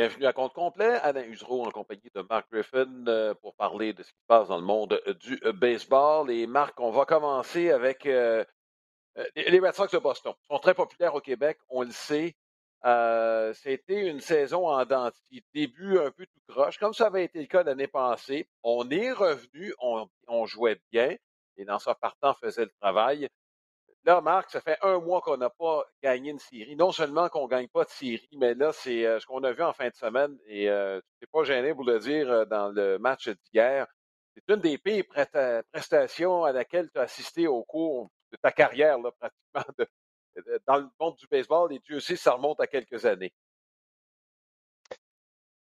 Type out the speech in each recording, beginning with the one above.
Bienvenue à compte complet. Alain Usereau en compagnie de Mark Griffin euh, pour parler de ce qui se passe dans le monde euh, du euh, baseball. Et Marc, on va commencer avec les Red Sox de Boston. Ils sont très populaires au Québec, on le sait. C'était une saison en dentiste. Début un peu tout croche, comme ça avait été le cas l'année passée. On est revenu, on, on jouait bien. Les lanceurs partants faisaient le travail. Là, Marc, ça fait un mois qu'on n'a pas gagné une série. Non seulement qu'on ne gagne pas de série, mais là, c'est euh, ce qu'on a vu en fin de semaine. Et euh, tu pas gêné pour le dire euh, dans le match d'hier. C'est une des pires prestations à laquelle tu as assisté au cours de ta carrière, là, pratiquement, dans le monde du baseball. Et Dieu sait, ça remonte à quelques années.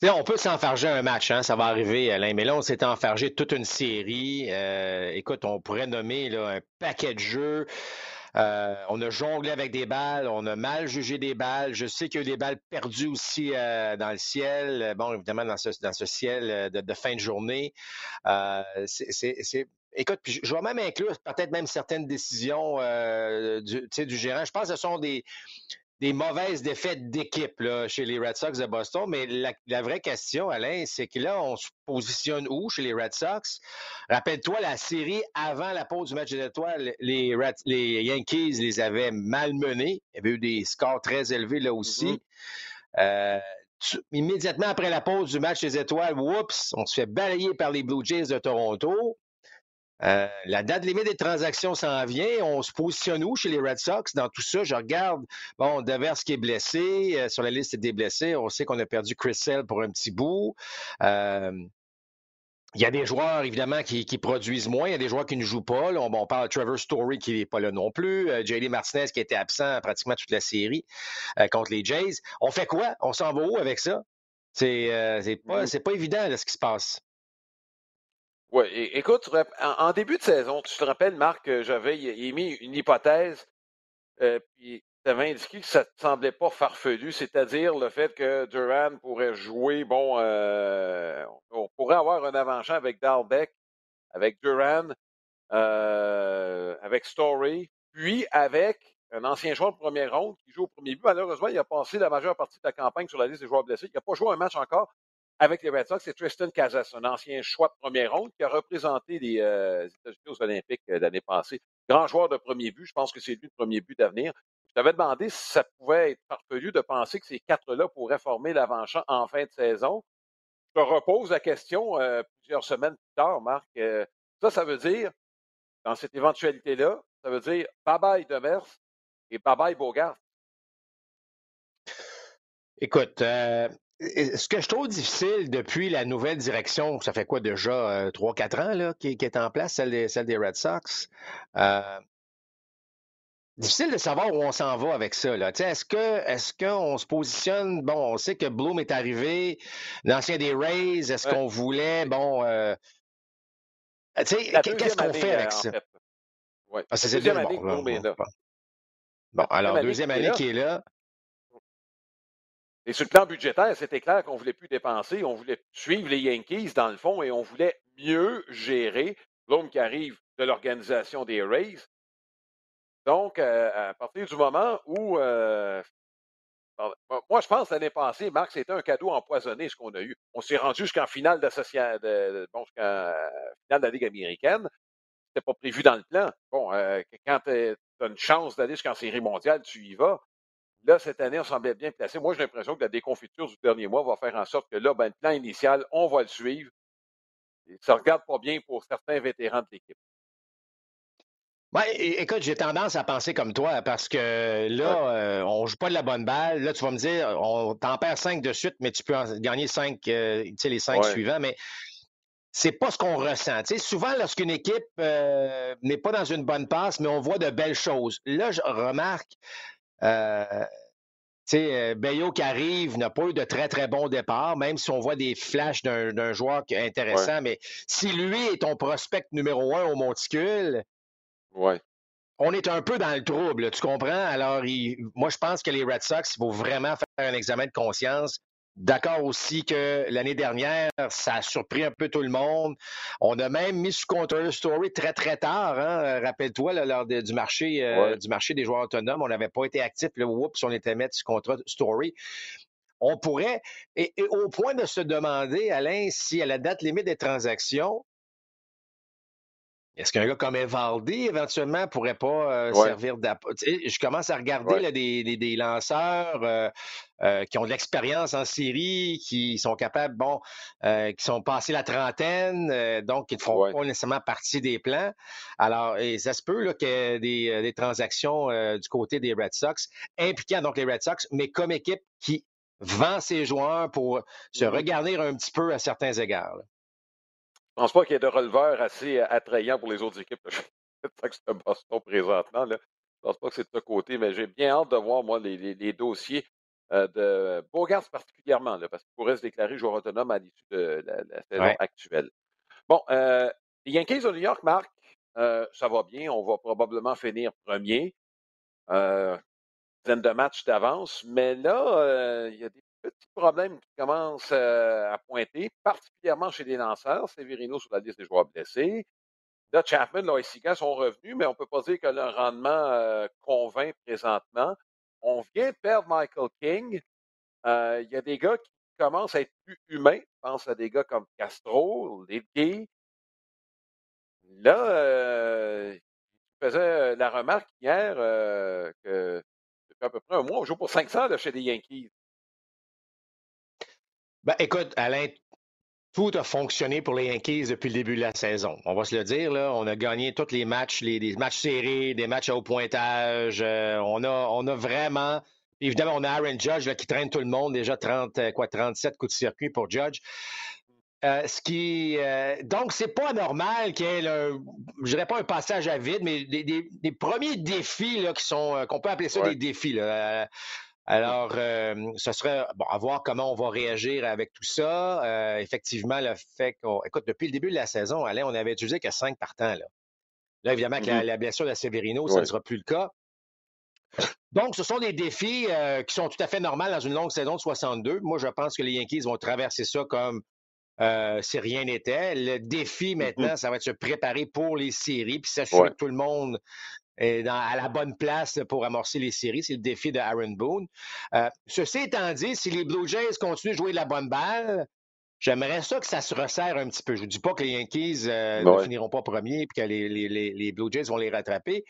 on peut s'enfarger un match, hein, ça va arriver, Alain, mais là, on s'est enfargé toute une série. écoute, on pourrait nommer un paquet de jeux. Euh, on a jonglé avec des balles, on a mal jugé des balles. Je sais qu'il y a eu des balles perdues aussi euh, dans le ciel. Bon, évidemment, dans ce, ciel euh, de, fin de journée. Écoute, puis je vais même inclure peut-être même certaines décisions du, du gérant. Je pense que ce sont des, des mauvaises défaites d'équipe chez les Red Sox de Boston. Mais la, vraie question, Alain, c'est que là, on se positionne où chez les Red Sox? Rappelle-toi, la série avant la pause du match des étoiles, les, les Yankees les avaient malmenés. Il y avait eu des scores très élevés là aussi. Mm-hmm. Euh, immédiatement après la pause du match des étoiles, oups, on se fait balayer par les Blue Jays de Toronto. Euh, la date limite des transactions s'en vient. On se positionne où chez les Red Sox? Dans tout ça? Je regarde, bon, Devers qui est blessé, euh, sur la liste des blessés. On sait qu'on a perdu Chris Sale pour un petit bout. Euh, il y a des joueurs, évidemment, qui, produisent moins. Il y a des joueurs qui ne jouent pas. on, parle de Trevor Story qui n'est pas là non plus. JD Martinez qui était absent pratiquement toute la série contre les Jays. On fait quoi? On s'en va où avec ça? C'est pas, mmh. pas évident ce qui se passe. Oui, écoute, en, début de saison, tu te rappelles, Marc, j'avais émis une hypothèse, euh, puis tu avais indiqué que ça ne te semblait pas farfelu, c'est-à-dire le fait que Duran pourrait jouer, bon, euh, on pourrait avoir un avant-champ avec Dalbeck, avec Duran, euh, avec Story, puis avec un ancien joueur de première ronde qui joue au premier but. Malheureusement, il a passé la majeure partie de la campagne sur la liste des joueurs blessés. Il n'a pas joué un match encore, avec les Red Sox, c'est Tristan Casas, un ancien choix de première ronde qui a représenté les euh, États-Unis aux Olympiques euh, l'année passée. Grand joueur de premier but, je pense que c'est lui le premier but d'avenir. Je t'avais demandé si ça pouvait être farfelu de penser que ces quatre-là pourraient former l'avant-champ en fin de saison. Je te repose la question euh, plusieurs semaines plus tard, Marc. ça, ça veut dire, dans cette éventualité-là, ça veut dire bye-bye Demers et bye-bye Bogart. Écoute, ce que je trouve difficile depuis la nouvelle direction, ça fait quoi déjà, 3-4 ans là, qui, est en place, celle des, celle des Red Sox, euh, difficile de savoir où on s'en va avec ça. Est-ce que est-ce qu'on se positionne, bon, on sait que Bloom est arrivé, l'ancien des Rays, est-ce qu'on voulait, bon, euh, qu'est-ce qu'on fait avec ça? Ouais. Ah, c'est deuxième année que Bloom est là. Bon, alors, deuxième année qui est là. Et sur le plan budgétaire, c'était clair qu'on ne voulait plus dépenser, on voulait suivre les Yankees dans le fond et on voulait mieux gérer l'homme qui arrive de l'organisation des Rays. Donc, euh, à partir du moment où, euh, moi, je pense l'année passée, Marc, c'était un cadeau empoisonné ce qu'on a eu. On s'est rendu jusqu'en finale de, finale de la Ligue américaine. C'était pas prévu dans le plan. Bon, euh, quand tu as une chance d'aller jusqu'en série mondiale, tu y vas. Là, cette année, on semblait bien placé. Moi, j'ai l'impression que la déconfiture du dernier mois va faire en sorte que là, ben, le plan initial, on va le suivre. ça ne regarde pas bien pour certains vétérans de l'équipe. Oui, écoute, j'ai tendance à penser comme toi parce que là, euh, on ne joue pas de la bonne balle. Là, tu vas me dire, on t'en perds cinq de suite, mais tu peux en gagner cinq, euh, tu sais, les cinq suivants. Mais c'est pas ce qu'on ressent. Tu sais, souvent, lorsqu'une équipe euh, n'est pas dans une bonne passe, mais on voit de belles choses. Là, je remarque euh, sais, euh, Bayo qui arrive n'a pas eu de très, très bon départ, même si on voit des flashs d'un joueur intéressant. Mais si lui est ton prospect numéro un au monticule, ouais. on est un peu dans le trouble, tu comprends? Alors, moi, je pense que les Red Sox, il faut vraiment faire un examen de conscience. D'accord aussi que l'année dernière, ça a surpris un peu tout le monde. On a même mis sous contrôle Story très, très tard. Hein? Rappelle-toi, lors du, marché, euh, du marché des joueurs autonomes, on n'avait pas été actif. Là, oups, on était mis sous contrat Story. on pourrait, et, au point de se demander, Alain, si à la date limite des transactions, est-ce qu'un gars comme Evaldi, éventuellement, pourrait pas euh, servir d'apport? Je commence à regarder des, lanceurs euh, euh, qui ont de l'expérience en série, qui sont capables, bon, qui sont passés la trentaine, donc qui ne font pas nécessairement partie des plans. Alors, et ça se peut qu'il y ait des, transactions du côté des Red Sox, impliquant donc les Red Sox, mais comme équipe qui vend ses joueurs pour se mm-hmm. regarder un petit peu à certains égards. Je pense pas qu'il y ait de releveurs assez attrayants pour les autres équipes. C'est ça que Boston présentement. Là. Je pense pas que c'est de ce côté, mais j'ai bien hâte de voir, moi, les, dossiers euh, de Bogart particulièrement, là, parce qu'il pourrait se déclarer joueur autonome à l'issue de la, saison actuelle. Bon, euh, les Yankees de New York, Marc, euh, ça va bien. On va probablement finir premier. Euh, dizaine de matchs d'avance. Mais là, il y a des petits problèmes qui commencent euh, à pointer, particulièrement chez les lanceurs. Severino sur la liste des joueurs blessés. Là, Chapman, là, sont revenus, mais on ne peut pas dire que leur rendement convainc présentement. On vient perdre Michael King. Il y a des gars qui commencent à être plus humains. Je pense à des gars comme Castro, Lidgey. Là, il faisait la remarque hier que depuis à peu près un mois, on joue pour 500 chez les Yankees. Ben, écoute, Alain, tout a fonctionné pour les Yankees depuis le début de la saison. On va se le dire, là. On a gagné tous les matchs, les, matchs serrés, des matchs à haut pointage. Euh, on, a, on a vraiment. Évidemment, on a Aaron Judge qui traîne tout le monde, déjà 30, euh, quoi, 37 coups de circuit pour Judge. Euh, ce qui, donc, c'est pas normal qu'il y ait, je dirais pas un passage à vide, mais des, premiers défis là, qui sont, qu'on peut appeler ça des défis. Là. Alors, euh, ce serait bon, à voir comment on va réagir avec tout ça. Euh, effectivement, le fait qu'on. Écoute, depuis le début de la saison, Alain, on avait utilisé que cinq partants. Là, là évidemment, avec la, mm-hmm. blessure de Severino, ça ne sera plus le cas. Donc, ce sont des défis euh, qui sont tout à fait normaux dans une longue saison de 62. Moi, je pense que les Yankees vont traverser ça comme si rien n'était. Le défi mm-hmm. maintenant, ça va être se préparer pour les séries, puis s'assurer que tout le monde à la bonne place pour amorcer les séries. C'est le défi de Aaron Boone. Euh, ceci étant dit, si les Blue Jays continuent de jouer de la bonne balle, J'aimerais ça que ça se resserre un petit peu. Je ne dis pas que les Yankees euh, ne finiront pas premiers et que les, Blue Jays vont les rattraper.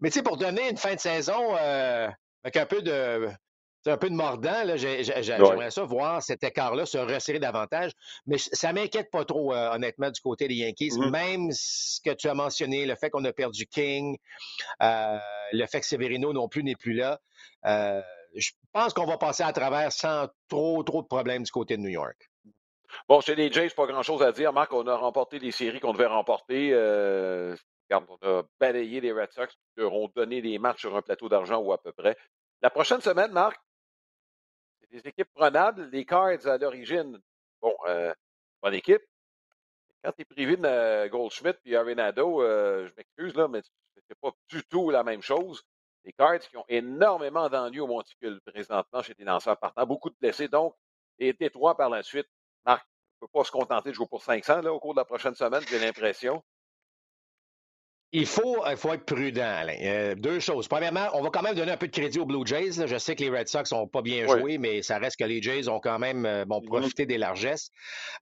Mais tu sais, pour donner une fin de saison euh, avec un peu de c'est un peu de mordant. J'aimerais ça voir cet écart-là se resserrer davantage. Mais ça m'inquiète pas trop, euh, honnêtement, du côté des Yankees. Mm-hmm. Même ce que tu as mentionné, le fait qu'on a perdu King, euh, le fait que Severino non plus n'est plus là. Euh, je pense qu'on va passer à travers sans trop, trop de problèmes du côté de New York. Bon, chez les Jays, pas grand-chose à dire. Marc, on a remporté les séries qu'on devait remporter. on a balayé les Red Sox qui leur ont donné des matchs sur un plateau d'argent ou à peu près. La prochaine semaine, Marc, des équipes prenables. Les Cards, à l'origine, bon, euh, bonne équipe. Quand tu es privé de euh, Goldschmidt et Arenado, euh, je m'excuse, là, mais c'est pas du tout la même chose. Les Cards qui ont énormément d'ennuis au monticule présentement chez les lanceurs partants, beaucoup de blessés, donc, et Détroit par la suite. Marc, ne peut pas se contenter de jouer pour 500 là, au cours de la prochaine semaine, j'ai l'impression. Il faut, il faut être prudent, Alain. Euh, deux choses. Premièrement, on va quand même donner un peu de crédit aux Blue Jays. Je sais que les Red Sox n'ont pas bien joué, mais ça reste que les Jays ont quand même euh, bon, mm-hmm. profité des largesses.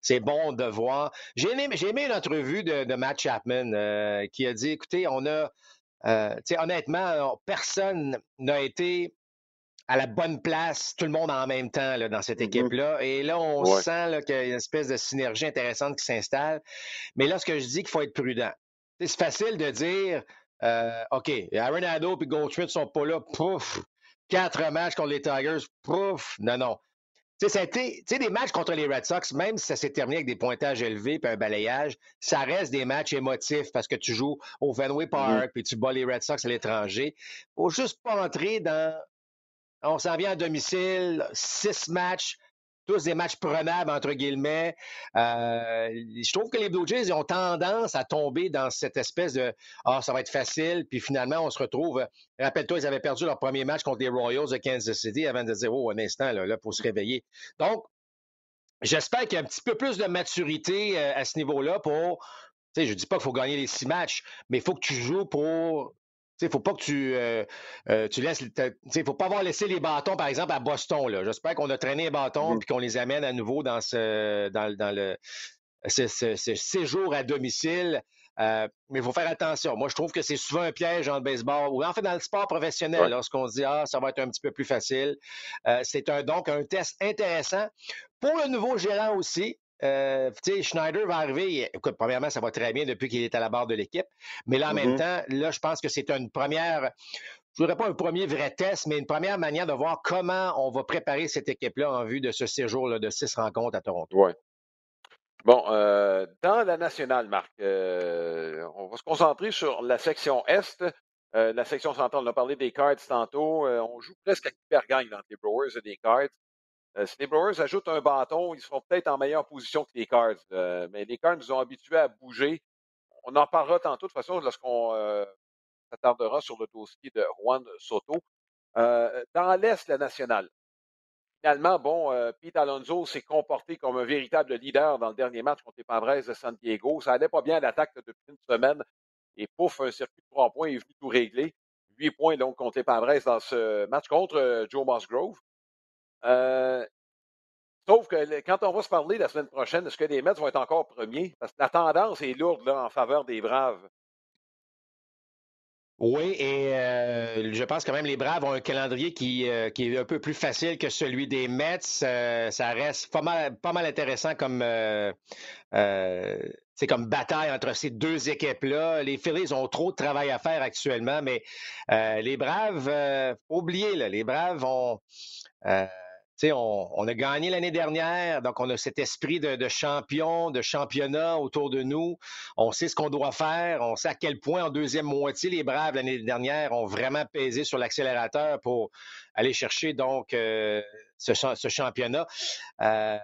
C'est bon de voir. J'ai aimé, aimé une entrevue de, Matt Chapman euh, qui a dit, écoutez, on a, honnêtement, personne n'a été à la bonne place, tout le monde en même temps là, dans cette mm-hmm. équipe-là. Et là, on sent qu'il y a une espèce de synergie intéressante qui s'installe. Mais là, ce que je dis qu'il faut être prudent. C'est facile de dire, euh, OK, Arenado et Goldschmidt sont pas là, pouf, quatre matchs contre les Tigers, pouf, non, non. Tu sais, des matchs contre les Red Sox, même si ça s'est terminé avec des pointages élevés et un balayage, ça reste des matchs émotifs parce que tu joues au Fenway Park puis tu bats les Red Sox à l'étranger. Faut juste pas entrer dans. On s'en vient à domicile, six matchs, tous des matchs prenables, entre guillemets. Euh, je trouve que les Blue Jays ont tendance à tomber dans cette espèce de Ah, ça va être facile, puis finalement, on se retrouve. Rappelle-toi, ils avaient perdu leur premier match contre les Royals de Kansas City avant de dire Oh, un instant, là, là pour se réveiller. Donc, j'espère qu'il y a un petit peu plus de maturité euh, à ce niveau-là pour. Tu sais, je dis pas qu'il faut gagner les six matchs, mais il faut que tu joues pour il ne faut pas que tu, euh, tu laisses. Il faut pas avoir laissé les bâtons, par exemple, à Boston. J'espère qu'on a traîné les bâtons et mmh. qu'on les amène à nouveau dans ce, dans, dans le, ce, séjour à domicile. mais il faut faire attention. Moi, je trouve que c'est souvent un piège en baseball ou en fait dans le sport professionnel lorsqu'on se dit Ah, ça va être un petit peu plus facile. c'est un, donc un test intéressant. Pour le nouveau gérant aussi, euh, Schneider va arriver. Écoute, premièrement, ça va très bien depuis qu'il est à la barre de l'équipe. Mais là, en même mm-hmm. temps, là, je pense que c'est une première. Je ne voudrais pas un premier vrai test, mais une première manière de voir comment on va préparer cette équipe-là en vue de ce séjour de six rencontres à Toronto. Oui. Bon, euh, dans la nationale, Marc, euh, on va se concentrer sur la section Est. la section centrale, on a parlé des Cards tantôt. on joue presque à qui gagne entre les Brewers et les Cards. Euh, si les Brewers ajoutent un bâton, ils seront peut-être en meilleure position que les Cards. Euh, mais les Cards nous ont habitués à bouger. On en parlera tantôt, de toute façon, lorsqu'on euh, s'attardera sur le dossier de Juan Soto. dans l'Est, la nationale, finalement, bon, Pete Alonso s'est comporté comme un véritable leader dans le dernier match contre les Padres de San Diego. Ça allait pas bien à l'attaque depuis une semaine. Et pouf, un circuit de trois points est venu tout régler. Huit points donc contre les Padres dans ce match contre Joe Musgrove. Euh, sauf que quand on va se parler la semaine prochaine, est-ce que les Mets vont être encore premiers? Parce que la tendance est lourde là, en faveur des Braves. Oui, et euh, je pense quand même les Braves ont un calendrier qui, euh, qui, est un peu plus facile que celui des Mets. ça reste pas mal, intéressant comme, c'est comme bataille entre ces deux équipes-là. Les Phillies ont trop de travail à faire actuellement, mais les Braves, faut oublier, là, les Braves ont on, on, a gagné l'année dernière, donc on a cet esprit de, champion, de championnat autour de nous. On sait ce qu'on doit faire. On sait à quel point en deuxième moitié, les Braves l'année dernière ont vraiment pesé sur l'accélérateur pour aller chercher donc euh, ce, championnat. Euh,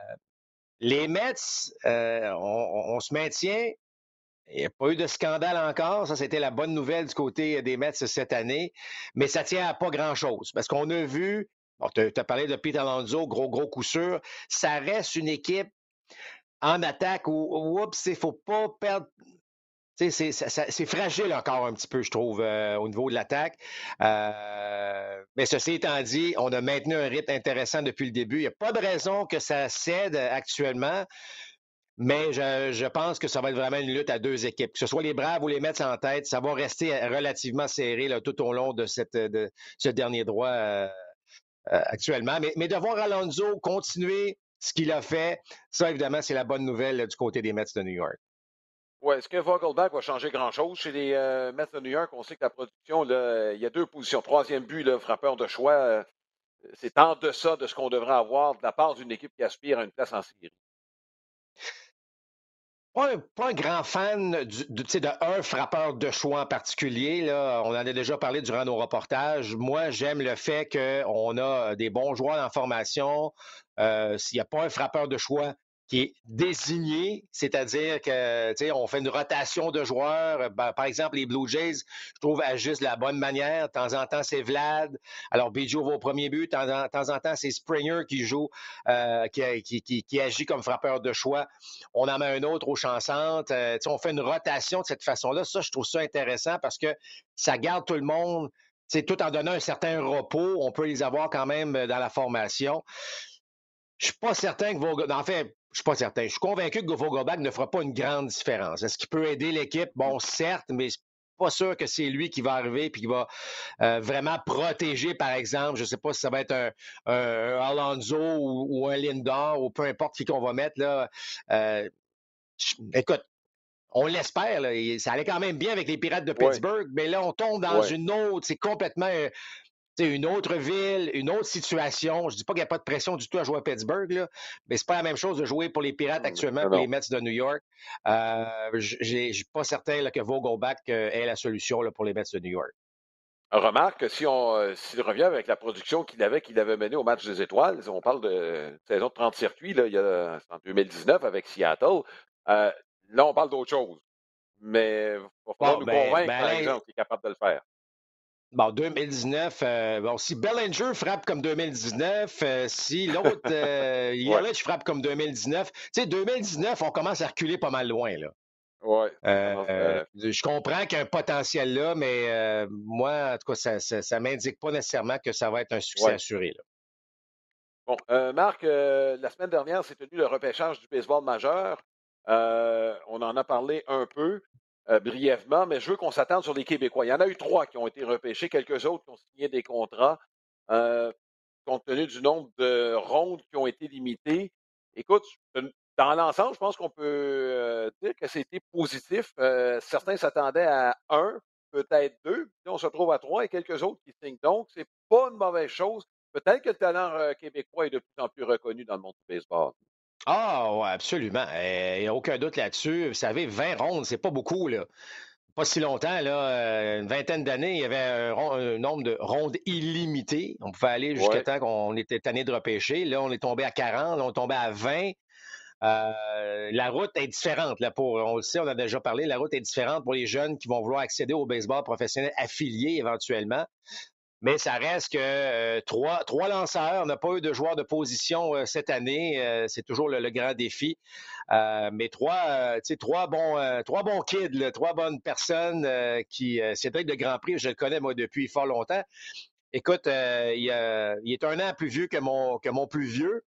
les Mets, euh, on, se maintient. Il n'y a pas eu de scandale encore. Ça, c'était la bonne nouvelle du côté des Mets cette année. Mais ça tient à pas grand-chose. Parce qu'on a vu tu as, parlé de Pete Alonso, gros, gros coup sûr. Ça reste une équipe en attaque où, oups, il ne faut pas perdre. C'est fragile encore un petit peu, je trouve, euh, au niveau de l'attaque. Euh, mais ceci étant dit, on a maintenu un rythme intéressant depuis le début. Il n'y a pas de raison que ça cède actuellement. Mais je, pense que ça va être vraiment une lutte à deux équipes. Que ce soit les Braves ou les Mets en tête, ça va rester relativement serré tout au long de, ce dernier droit euh, actuellement. Mais, de voir Alonso continuer ce qu'il a fait, ça, évidemment, c'est la bonne nouvelle du côté des Mets de New York. Oui, est-ce que Vogelbach va changer grand-chose chez les euh, Mets de New York? On sait que la production, il y a deux positions. Troisième but, le frappeur de choix, euh, c'est en deçà de ce qu'on devrait avoir de la part d'une équipe qui aspire à une place en série pas un, grand fan de, de, frappeur de choix en particulier. On en a déjà parlé durant nos reportages. Moi, j'aime le fait qu'on a des bons joueurs en formation. Euh, s'il n'y a pas un frappeur de choix qui est désigné, c'est-à-dire que, tu sais, on fait une rotation de joueurs. Ben, par exemple, les Blue Jays, je trouve, agissent de la bonne manière. De temps en temps, c'est Vlad. Alors, Bijou va au premier but. De temps en, temps, c'est Springer qui joue, euh, qui, qui, agit comme frappeur de choix. On en met un autre au chansante. Euh, tu sais, on fait une rotation de cette façon-là. Ça, je trouve ça intéressant parce que ça garde tout le monde. C'est tout en donnant un certain repos, on peut les avoir quand même dans la formation. Je suis pas certain que vos... En fait, je suis pas certain. Je suis convaincu que Vogelbach ne fera pas une grande différence. Est-ce qu'il peut aider l'équipe? Bon, certes, mais pas sûr que c'est lui qui va arriver et qui va euh, vraiment protéger, par exemple, je ne sais pas si ça va être un, Alonso ou, un Lindor ou peu importe qui qu'on va mettre là. Euh, écoute, on l'espère. Ça allait quand même bien avec les Pirates de Pittsburgh, mais là, on tombe dans une autre. C'est complètement une autre ville, une autre situation. Je dis pas qu'il n'y a pas de pression du tout à jouer à Pittsburgh, là, mais c'est pas la même chose de jouer pour les Pirates actuellement que les Mets de New York. Euh, je ne suis pas certain que Vogelbach euh, est la solution pour les Mets de New York. Remarque, si on euh, s'il revient avec la production qu'il avait, qu'il avait menée au match des étoiles, on parle de saison de 30 circuits, là, il y a, en 2019 avec Seattle. là, on parle d'autre chose. Mais il va falloir nous ben, convaincre, par ben, exemple, qu'il est capable de le faire. Bon, 2019, euh, bon, si Bellinger frappe comme 2019, euh, si l'autre, euh, frappe comme 2019, tu sais, 2019, on commence à reculer pas mal loin, là. Ouais. je comprends qu'il y a un potentiel là, mais moi, en tout cas, ça ne m'indique pas nécessairement que ça va être un succès assuré. Bon, Marc, la semaine dernière, c'est tenu le repêchage du baseball majeur. on en a parlé un peu. Euh, brièvement, mais je veux qu'on s'attende sur les Québécois. Il y en a eu trois qui ont été repêchés, quelques autres qui ont signé des contrats. Euh, compte tenu du nombre de rondes qui ont été limitées. Écoute, dans l'ensemble, je pense qu'on peut euh, dire que c'était positif. certains s'attendaient à un, peut-être deux. Puis on se retrouve à trois et quelques autres qui signent. Donc, c'est pas une mauvaise chose. Peut-être que le talent québécois est de plus en plus reconnu dans le monde du baseball. Ah, ouais, absolument. Il n'y a aucun doute là-dessus. Vous savez, 20 rondes, c'est pas beaucoup, là. Pas si longtemps, là, euh, une vingtaine d'années, il y avait un, nombre de rondes illimité. On pouvait aller jusqu'à temps qu'on était tanné de repêcher. Là, on est tombé à 40, là, on est tombé à 20. Euh, la route est différente. Là, pour, on le sait, on a déjà parlé, la route est différente pour les jeunes qui vont vouloir accéder au baseball professionnel affilié éventuellement mais ça reste que euh, trois, trois lanceurs. On n'a pas eu de joueurs de position euh, cette année. Euh, c'est toujours le, grand défi. mais trois, trois, bons, trois bons kids, trois bonnes personnes qui. Cédric de Grand Prix, je le connais moi depuis fort longtemps. Écoute, il, est un an plus vieux que mon, que mon plus vieux.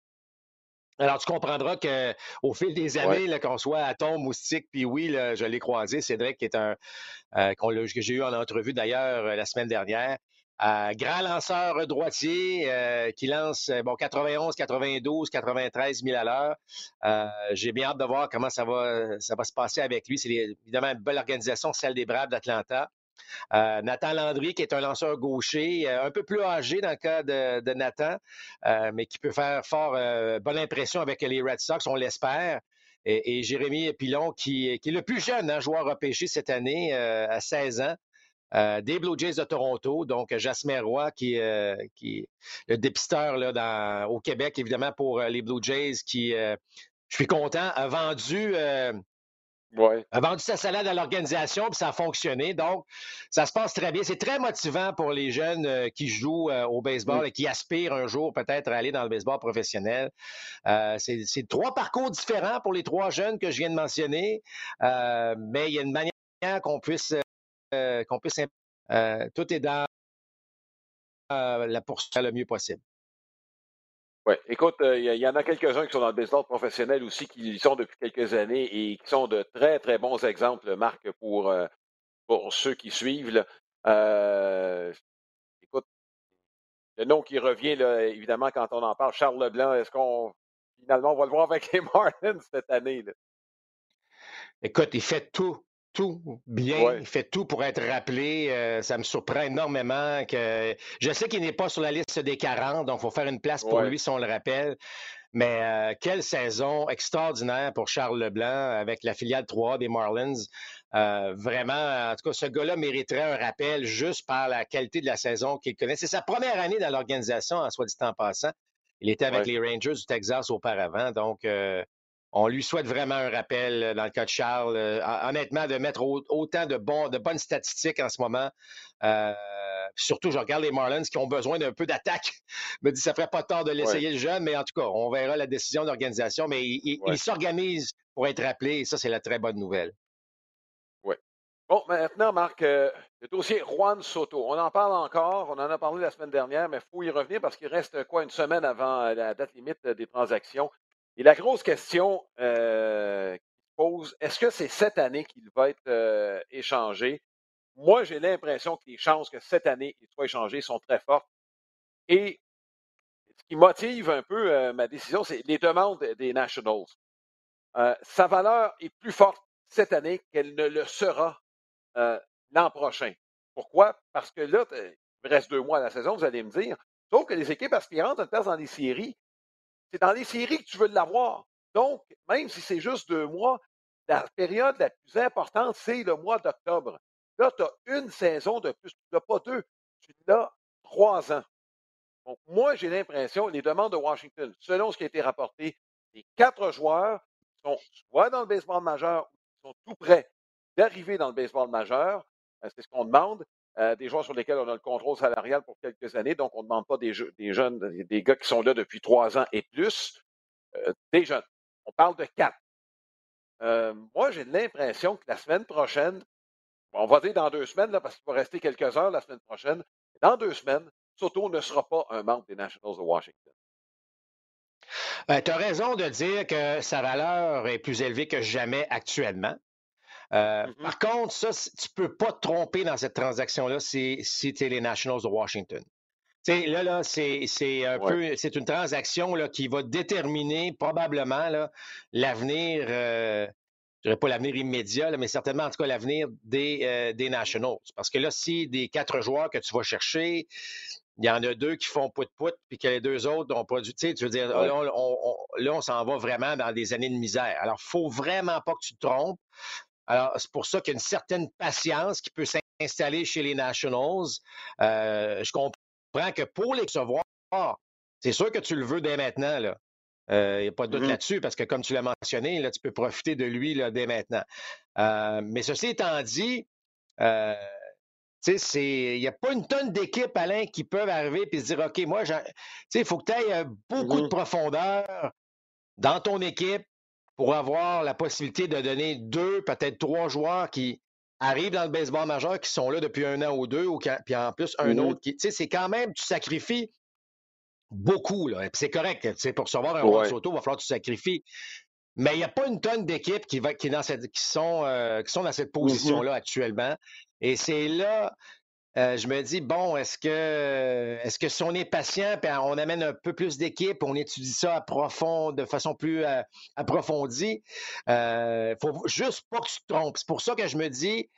Alors, tu comprendras qu'au fil des années, qu'on soit à Tom, Moustique, puis oui, je l'ai croisé, Cédric, qui est un que j'ai eu en entrevue d'ailleurs la semaine dernière grand lanceur droitier euh, qui lance bon 91, 92, 93 000 à l'heure. Euh, j'ai bien hâte de voir comment ça va, ça va se passer avec lui. C'est évidemment une belle organisation, celle des Braves d'Atlanta. Euh, Nathan Landry, qui est un lanceur gaucher, un peu plus âgé dans le cas de, Nathan, mais qui peut faire fort bonne impression avec les Red Sox, on l'espère. Et, Jérémy Pilon, qui, qui, est le plus jeune hein, joueur repêché cette année, à 16 ans. Euh, des Blue Jays de Toronto, donc Jasmer Roy, qui, euh, qui est le dépisteur là, dans, au Québec, évidemment, pour euh, les Blue Jays, qui, je suis content, a vendu, ouais. a vendu sa salade à l'organisation, puis ça a fonctionné. Donc, ça se passe très bien. C'est très motivant pour les jeunes qui jouent au baseball et qui aspirent un jour peut-être à aller dans le baseball professionnel. c'est trois parcours différents pour les trois jeunes que je viens de mentionner, mais il y a une manière qu'on puisse qu'on puisse. Euh, tout est dans euh, la poursuite le mieux possible. Oui, écoute, il y, en a quelques-uns qui sont dans le business professionnel aussi, qui y sont depuis quelques années et qui sont de très, très bons exemples, Marc, pour, pour ceux qui suivent. écoute, le nom qui revient, là, évidemment, quand on en parle, Charles Leblanc, est-ce qu'on finalement on va le voir avec les Marlins cette année? Écoute, il fait tout tout bien, il fait tout pour être rappelé. Euh, ça me surprend énormément que je sais qu'il n'est pas sur la liste des 40, donc il faut faire une place pour lui si on le rappelle. Mais euh, quelle saison extraordinaire pour Charles Leblanc avec la filiale 3 des Marlins. Euh, vraiment, en tout cas, ce gars-là mériterait un rappel juste par la qualité de la saison qu'il connaît. C'est sa première année dans l'organisation, en soit dit en passant. Il était avec les Rangers du Texas auparavant, donc on lui souhaite vraiment un rappel euh, dans le cas de Charles. Euh, honnêtement, de mettre autant de, bonnes statistiques en ce moment. Euh, surtout, je regarde les Marlins qui ont besoin d'un peu d'attaque. me dis, ça ferait pas tort de l'essayer le jeune, mais en tout cas, on verra la décision d'organisation. Mais il, s'organise pour être rappelé et ça, c'est la très bonne nouvelle. Oui. Bon, maintenant, Marc, le dossier Juan Soto. On en parle encore. On en a parlé la semaine dernière, mais il faut y revenir parce qu'il reste quoi une semaine avant la date limite des transactions. Et la grosse question euh, qui se pose, est-ce que c'est cette année qu'il va être euh, échangé? Moi, j'ai l'impression que les chances que cette année il soit échangé sont très fortes. Et ce qui motive un peu euh, ma décision, c'est les demandes des Nationals. sa valeur est plus forte cette année qu'elle ne le sera l'an prochain. Pourquoi? Parce que là, il reste deux mois à la saison, vous allez me dire. Sauf que les équipes aspirantes, elles passent dans les séries c'est dans les séries que tu veux l'avoir. Donc, même si c'est juste deux mois, la période la plus importante, c'est le mois d'octobre. Là, tu as une saison de plus. Tu n'as pas deux. Tu l'as trois ans. Donc, moi, j'ai l'impression, les demandes de Washington, selon ce qui a été rapporté, les quatre joueurs sont soit dans le baseball majeur ou sont tout prêts d'arriver dans le baseball majeur. Euh, c'est ce qu'on demande. Euh, des joueurs sur lesquels on a le contrôle salarial pour quelques années. Donc, on ne demande pas des, jeunes, des gars qui sont là depuis trois ans et plus. Euh, des jeunes. On parle de quatre. euh, moi, j'ai l'impression que la semaine prochaine, on va dire dans deux semaines, là, parce qu'il va rester quelques heures la semaine prochaine, dans deux semaines, Soto ne sera pas un membre des Nationals de Washington. Ben, tu as raison de dire que sa valeur est plus élevée que jamais actuellement. Euh, mm-hmm. Par contre, ça, tu ne peux pas te tromper dans cette transaction-là si, si tu es les Nationals de Washington. là, là c'est un peu, c'est une transaction là, qui va déterminer probablement l'avenir, euh, je dirais pas l'avenir immédiat, mais certainement en tout cas l'avenir des, euh, des Nationals. Parce que là, si des quatre joueurs que tu vas chercher, il y en a deux qui font pout-pout, puis que les deux autres ont pas du. Tu veux dire, là, on, s'en va vraiment dans des années de misère. Alors, il faut vraiment pas que tu te trompes. Alors, c'est pour ça qu'il y a une certaine patience qui peut s'installer chez les Nationals. Euh, je comprends que pour les recevoir, c'est sûr que tu le veux dès maintenant. Là. Il euh, n'y a pas de doute mm-hmm. là-dessus, parce que comme tu l'as mentionné, là, tu peux profiter de lui là, dès maintenant. Euh, mais ceci étant dit, il n'y a pas une tonne d'équipes, Alain, qui peuvent arriver et se dire OK, moi, il faut que tu aies beaucoup de mmh profondeur dans ton équipe pour avoir la possibilité de donner deux, peut-être trois joueurs qui arrivent dans le baseball majeur, qui sont là depuis un an ou deux, ou puis en plus un mmh autre qui. C'est quand même, tu sacrifies beaucoup, là. C'est correct. Pour recevoir un ouais. Soto, il va falloir que tu sacrifies. Mais il n'y a pas une tonne d'équipes qui, qui, qui, sont, euh, qui sont dans cette mmh position-là actuellement. Et c'est là, euh, je me dis, bon, est-ce que, est-ce que si on est patient, puis on amène un peu plus d'équipe, on étudie ça à profond, de façon plus euh, approfondie, il euh, faut juste pas que tu te trompes. C'est pour ça que je me dis,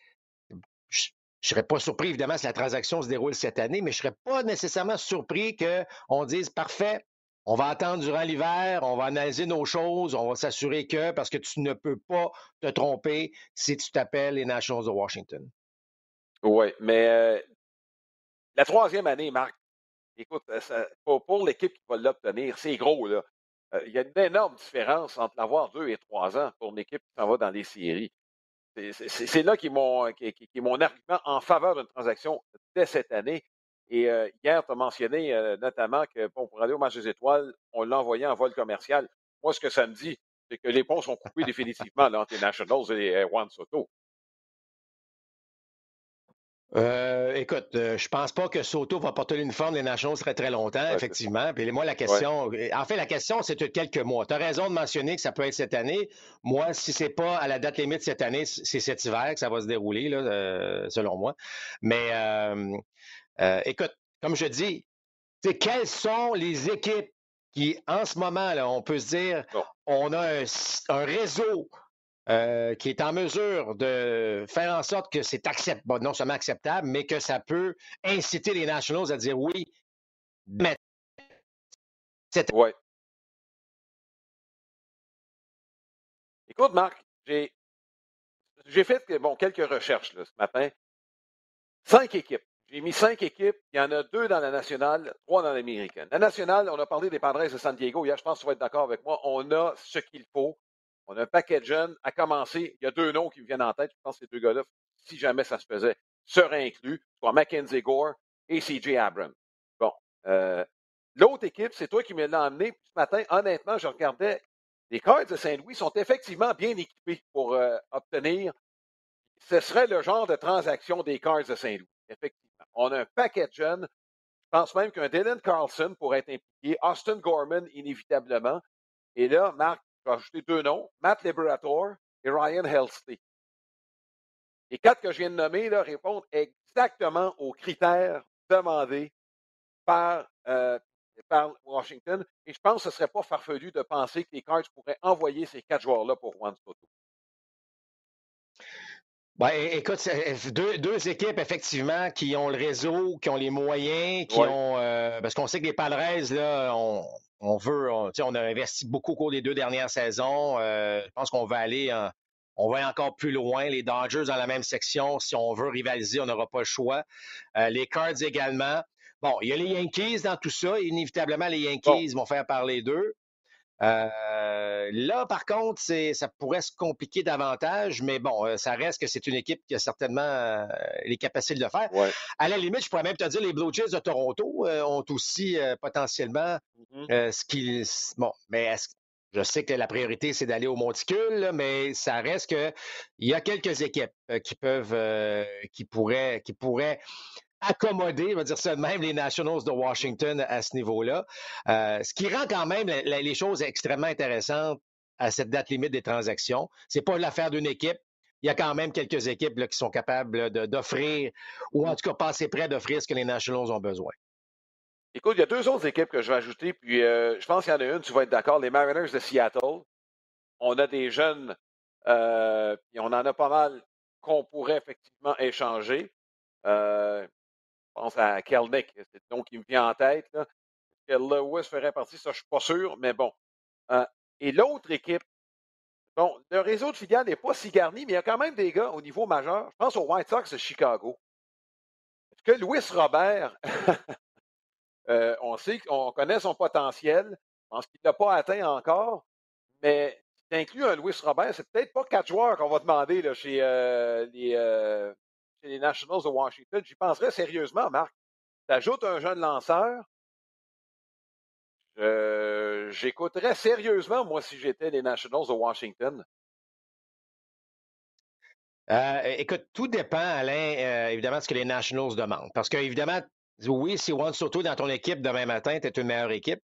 je ne serais pas surpris, évidemment, si la transaction se déroule cette année, mais je serais pas nécessairement surpris qu'on dise, parfait, on va attendre durant l'hiver, on va analyser nos choses, on va s'assurer que, parce que tu ne peux pas te tromper si tu t'appelles les Nationals de Washington. Oui, mais euh, la troisième année, Marc, écoute, euh, pour, l'équipe qui va l'obtenir, c'est gros, là. Euh, il y a une énorme différence entre l'avoir deux et trois ans pour une équipe qui s'en va dans les séries. C'est là qui est, mon, argument en faveur d'une transaction dès cette année. Et hier, tu as mentionné notamment que pour aller au match des étoiles, on l'a envoyé en vol commercial. Moi, ce que ça me dit, c'est que les ponts sont coupés définitivement entre les Nationals et Juan Soto. Euh, écoute, euh, je pense pas que Soto va porter l'uniforme des Nationals très très longtemps, effectivement. Puis moi, la question, en fait, la question, c'est de quelques mois. Tu as raison de mentionner que ça peut être cette année. Moi, si c'est pas à la date limite cette année, c'est cet hiver que ça va se dérouler, là, euh, selon moi. Mais écoute, comme je dis, quelles sont les équipes qui, en ce moment, là, on peut se dire, on a un réseau euh, qui est en mesure de faire en sorte que c'est acceptable, non seulement acceptable, mais que ça peut inciter les Nationals à dire oui. Mais... Ouais. Écoute, Marc, j'ai, fait bon, quelques recherches ce matin. Cinq équipes. J'ai mis cinq équipes. Il y en a deux dans la nationale, trois dans l'américaine. La nationale, on a parlé des Padres de San Diego. Hier, je pense que tu vas être d'accord avec moi. On a ce qu'il faut on a un paquet de jeunes. À commencer, il y a deux noms qui me viennent en tête. Je pense que ces deux gars-là, si jamais ça se faisait, seraient inclus, soit Mackenzie Gore et CJ Abrams. Bon. Euh, l'autre équipe, c'est toi qui me l'as emmené. Ce matin, honnêtement, je regardais. Les Cards de Saint-Louis sont effectivement bien équipés pour euh, obtenir. Ce serait le genre de transaction des Cards de Saint-Louis, effectivement. On a un paquet de jeunes. Je pense même qu'un Dylan Carlson pourrait être impliqué. Austin Gorman, inévitablement. Et là, Marc, je vais ajouter deux noms, Matt Liberator et Ryan Helsty. Les quatre que je viens de nommer répondent exactement aux critères demandés par, euh, par Washington. Et je pense que ce ne serait pas farfelu de penser que les Cards pourraient envoyer ces quatre joueurs-là pour Juan Soto. Ben, écoute, deux, deux, équipes, effectivement, qui ont le réseau, qui ont les moyens, qui ont. Euh, parce qu'on sait que les Padres, là, on, on veut, on, on a investi beaucoup au cours des deux dernières saisons. Euh, je pense qu'on va aller on va encore plus loin. Les Dodgers dans la même section, si on veut rivaliser, on n'aura pas le choix. Euh, les Cards également. Bon, il y a les Yankees dans tout ça. Inévitablement, les Yankees vont faire parler d'eux. Euh, là, par contre, ça pourrait se compliquer davantage, mais bon, euh, ça reste que c'est une équipe qui a certainement euh, les capacités de le faire. À la limite, je pourrais même te dire, les Blue Jays de Toronto ont aussi potentiellement mm-hmm. ce qu'ils. Bon, mais est-ce Je sais que la priorité, c'est d'aller au monticule, mais ça reste qu'il y a quelques équipes qui peuvent, qui pourraient, qui pourraient accommoder, on va dire ça même, les Nationals de Washington à ce niveau-là. ce qui rend quand même les choses extrêmement intéressantes à cette date limite des transactions. C'est pas l'affaire d'une équipe. Il y a quand même quelques équipes qui sont capables d'offrir, ou en tout cas pas assez près d'offrir ce que les Nationals ont besoin. Écoute, il y a deux autres équipes que je vais ajouter, puis euh, je pense qu'il y en a une, tu vas être d'accord, les Mariners de Seattle. On a des jeunes, euh, on en a pas mal qu'on pourrait effectivement échanger. Euh, pense à Kelnick, c'est le nom qui me vient en tête. Là. Que Lewis ferait partie, ça, je suis pas sûr, mais bon. et l'autre équipe, bon, le réseau de filiales n'est pas si garni, mais il y a quand même des gars au niveau majeur. Je pense aux White Sox de Chicago. Est-ce que Louis Robert Euh, on sait qu'on connaît son potentiel. Je pense qu'il ne l'a pas atteint encore. Mais si tu inclus un Louis Robert, c'est peut-être pas quatre joueurs qu'on va demander là, chez, euh, les, euh, les, Nationals de Washington. J'y penserais sérieusement, Marc. Tu ajoutes un jeune lanceur? J'écouterais sérieusement, moi, si j'étais les Nationals de Washington. écoute, tout dépend, Alain, évidemment, de ce que les Nationals demandent. Parce que, évidemment, oui, si Juan Soto dans ton équipe demain matin, tu es une meilleure équipe.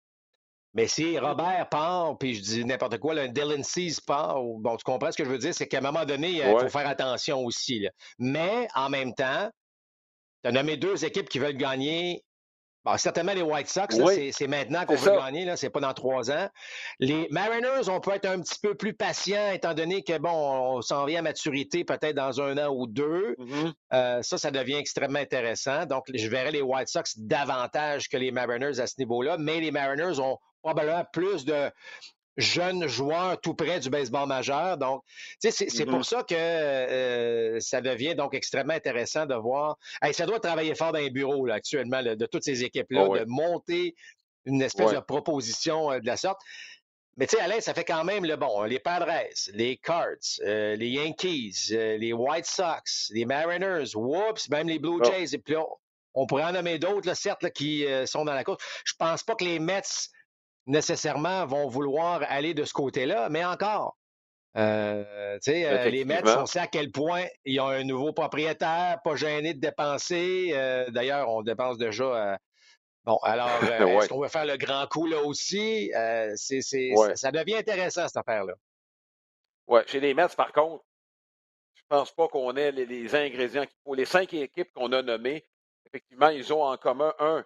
Mais si Robert part, puis je dis n'importe quoi, un Dylan Cease part, bon, tu comprends ce que je veux dire, c'est qu'à un moment donné, il faut faire attention aussi. Mais en même temps, tu as nommé deux équipes qui veulent gagner Bon, certainement, les White Sox, c'est maintenant qu'on veut gagner, c'est pas dans trois ans. Les Mariners, on peut être un petit peu plus patient, étant donné que, bon, on s'en vient à maturité peut-être dans un an ou deux. Mm-hmm. Euh, ça, ça devient extrêmement intéressant. Donc, je verrais les White Sox davantage que les Mariners à ce niveau-là, mais les Mariners ont probablement plus de, jeunes joueurs tout près du baseball majeur. Donc, c'est mm-hmm. pour ça que euh, ça devient donc extrêmement intéressant de voir. ça doit travailler fort dans les bureaux là, actuellement de toutes ces équipes-là, oh de monter une espèce de proposition euh, de la sorte. Mais tu sais, Alain, ça fait quand même le bon. Les Padres, les Cards, euh, les Yankees, les White Sox, les Mariners, whoops, même les Blue oh. Jays. Et puis on pourrait en nommer d'autres, certes, qui sont dans la course. Je pense pas que les Mets nécessairement vont vouloir aller de ce côté-là, mais encore. Euh, euh, les Mets, on sait à quel point ils ont un nouveau propriétaire, pas gêné de dépenser. Euh, d'ailleurs, on dépense déjà. bon, alors, est-ce qu'on va faire le grand coup là aussi? c'est, ça, devient intéressant, cette affaire-là. Oui, chez les Mets, par contre, je pense pas qu'on ait les, les ingrédients qu'il faut. Les cinq équipes qu'on a nommées, effectivement, ils ont en commun un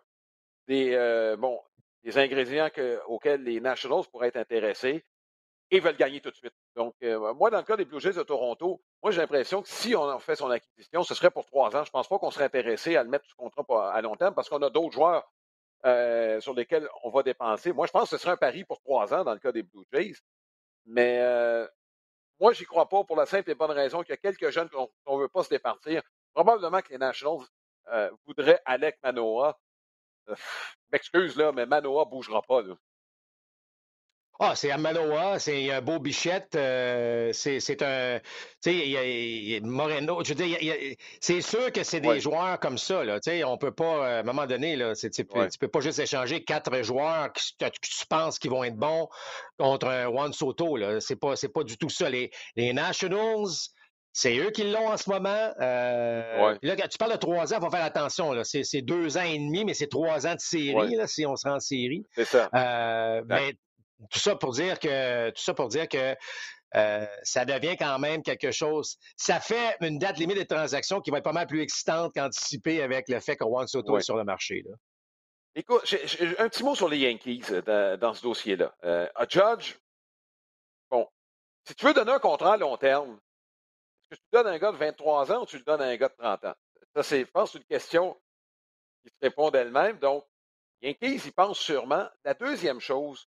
des, bon, des ingrédients auxquels les Nationals pourraient être intéressés et veulent gagner tout de suite. Donc, euh, moi, dans le cas des Blue Jays de Toronto, moi, j'ai l'impression que si on en fait son acquisition, ce serait pour trois ans. Je ne pense pas qu'on serait intéressé à le mettre sous contrat à long terme parce qu'on a d'autres joueurs euh, sur lesquels on va dépenser. Moi, je pense que ce serait un pari pour trois ans dans le cas des Blue Jays. Mais euh, moi, j'y crois pas pour la simple et bonne raison qu'il y a quelques jeunes qu'on ne veut pas se départir. Probablement que les Nationals voudraient Alec Manoa m'excuse, là, mais Manoa ne bougera pas. Là. Ah, c'est à Manoa, c'est un beau bichette, euh, c'est un. Tu sais, Moreno, je veux dire, c'est sûr que c'est des joueurs comme ça, là. Tu sais, on peut pas, à un moment donné, là, tu ne peux pas juste échanger quatre joueurs que, tu penses qu'ils vont être bons contre un Juan Soto, là. C'est pas, pas du tout ça. Les, les Nationals, c'est eux qui l'ont en ce moment. Euh, là, quand tu parles de trois ans, il faut faire attention. C'est, deux ans et demi, mais c'est trois ans de série si on se rend en série. C'est ça. Euh, mais tout ça pour dire que tout ça pour dire que euh, ça devient quand même quelque chose. Ça fait une date limite des transactions qui va être pas mal plus excitante qu'anticipée avec le fait que Juan Soto est sur le marché. Écoute, un petit mot sur les Yankees dans, ce dossier-là. à Judge, bon, si tu veux donner un contrat à long terme, que tu donnes à un gars de 23 ans ou tu le donnes à un gars de 30 ans? Ça, c'est, je pense, une question qui se répond d'elle-même. Donc, Yankees y pense sûrement. La deuxième chose,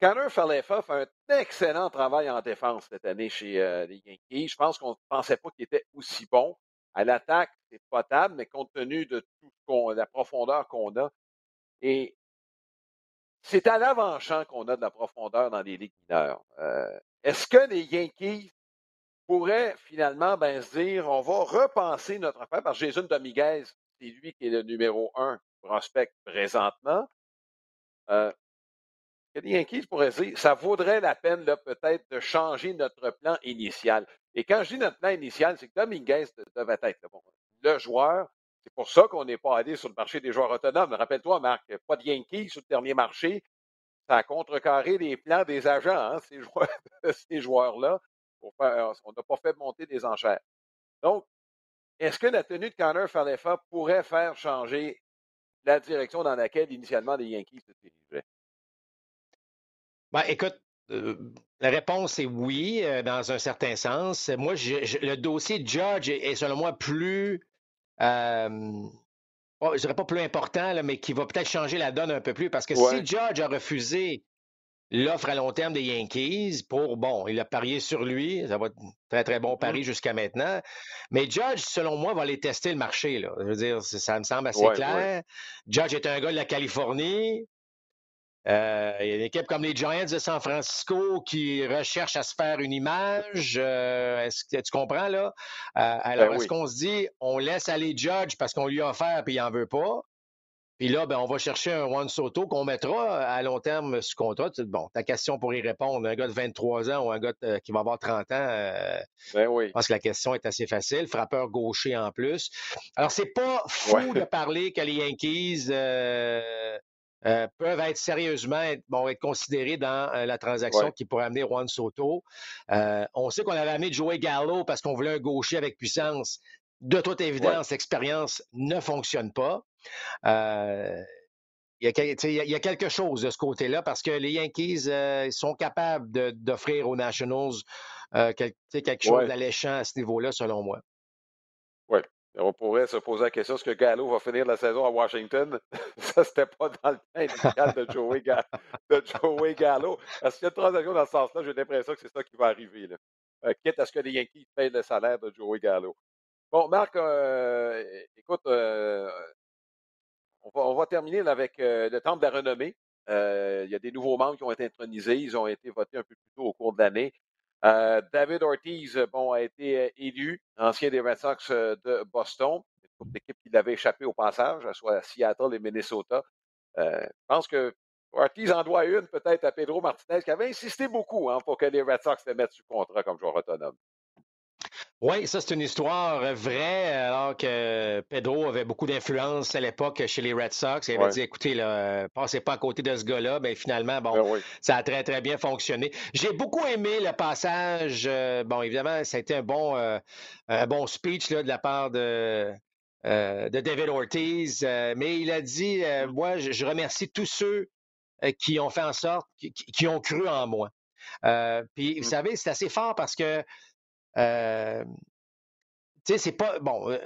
Connor Falefa fait un excellent travail en défense cette année chez euh, les Yankees. Je pense qu'on ne pensait pas qu'il était aussi bon. À l'attaque, c'est potable, mais compte tenu de tout la profondeur qu'on a. Et c'est à l'avant-champ qu'on a de la profondeur dans les ligues mineures. Euh, est-ce que les Yankees pourrait finalement ben, se dire on va repenser notre affaire parce que Jason Dominguez, c'est lui qui est le numéro un prospect présentement. Euh, les Yankees pourraient dire, ça vaudrait la peine peut-être de changer notre plan initial. Et quand je dis notre plan initial, c'est que Dominguez devait être le joueur. C'est pour ça qu'on n'est pas allé sur le marché des joueurs autonomes. Rappelle-toi, Marc, pas de Yankees sur le dernier marché. Ça a contrecarré les plans des agents, hein, ces joueurs-là. On n'a pas fait monter des enchères. Donc, est-ce que la tenue de Connor Falefa pourrait faire changer la direction dans laquelle initialement les Yankees se dirigeaient? Ben, écoute, euh, la réponse est oui, euh, dans un certain sens. Moi, le dossier Judge est, selon moi plus, euh, je ne dirais pas plus important, mais qui va peut-être changer la donne un peu plus. Parce que si Judge a refusé l'offre à long terme des Yankees pour, bon, il a parié sur lui, ça va être un très, très bon pari jusqu'à maintenant. Mais Judge, selon moi, va aller tester le marché. Là. Je veux dire, ça me semble assez clair. Judge est un gars de la Californie. Euh, il y a une équipe comme les Giants de San Francisco qui recherche à se faire une image. Euh, est-ce que tu comprends là? Euh, alors, ben est-ce qu'on se dit, on laisse aller Judge parce qu'on lui a offert et il n'en veut pas? Puis là, ben, on va chercher un Juan Soto qu'on mettra à long terme sous contrat. Bon, ta question pour y répondre, un gars de 23 ans ou un gars qui va avoir 30 ans, ben oui. je pense que la question est assez facile. Frappeur gaucher en plus. Alors, c'est pas fou de parler que les Yankees euh, peuvent être sérieusement bon, être considérés dans euh, la transaction qui pourrait amener Juan Soto. Euh, on sait qu'on avait amené Joey Gallo parce qu'on voulait un gaucher avec puissance. De toute évidence, l'expérience ne fonctionne pas. Il y, a, quelque chose de ce côté-là parce que les Yankees sont capables d'offrir aux Nationals quelque chose d'alléchant à ce niveau-là, selon moi. Oui. On pourrait se poser la question est-ce que Gallo va finir la saison à Washington? Ça, c'était pas dans le plan initial de Joey, Gallo. Est-ce qu'il y a une transaction dans ce sens-là J'ai l'impression que c'est ça qui va arriver. Là. Euh, quitte à ce que les Yankees payent le salaire de Joey Gallo. Bon, Marc, euh, euh, on, va, terminer avec le Temple de la renommée. il y a des nouveaux membres qui ont été intronisés. Ils ont été votés un peu plus tôt au cours de l'année. Euh, David Ortiz, a été euh, élu, ancien des Red Sox euh, de Boston, une couple d'équipes qui l'avait échappé au passage, soit Seattle et Minnesota. je pense que Ortiz en doit une peut-être à Pedro Martinez, qui avait insisté beaucoup hein, pour que les Red Sox le mettent sous contrat comme joueur autonome. Oui, ça, c'est une histoire vraie, alors que Pedro avait beaucoup d'influence à l'époque chez les Red Sox. Il avait dit, écoutez, là, passez pas à côté de ce gars-là. Ben, finalement, bon, ben ça a très, très bien fonctionné. J'ai beaucoup aimé le passage. Euh, bon, évidemment, ça a été un bon, euh, un bon speech là, de la part de, euh, de David Ortiz. mais il a dit, mm. moi, je, remercie tous ceux qui ont fait en sorte, qui, ont cru en moi. puis, vous mm. savez, c'est assez fort parce que euh, tu sais, c'est pas. Bon, euh,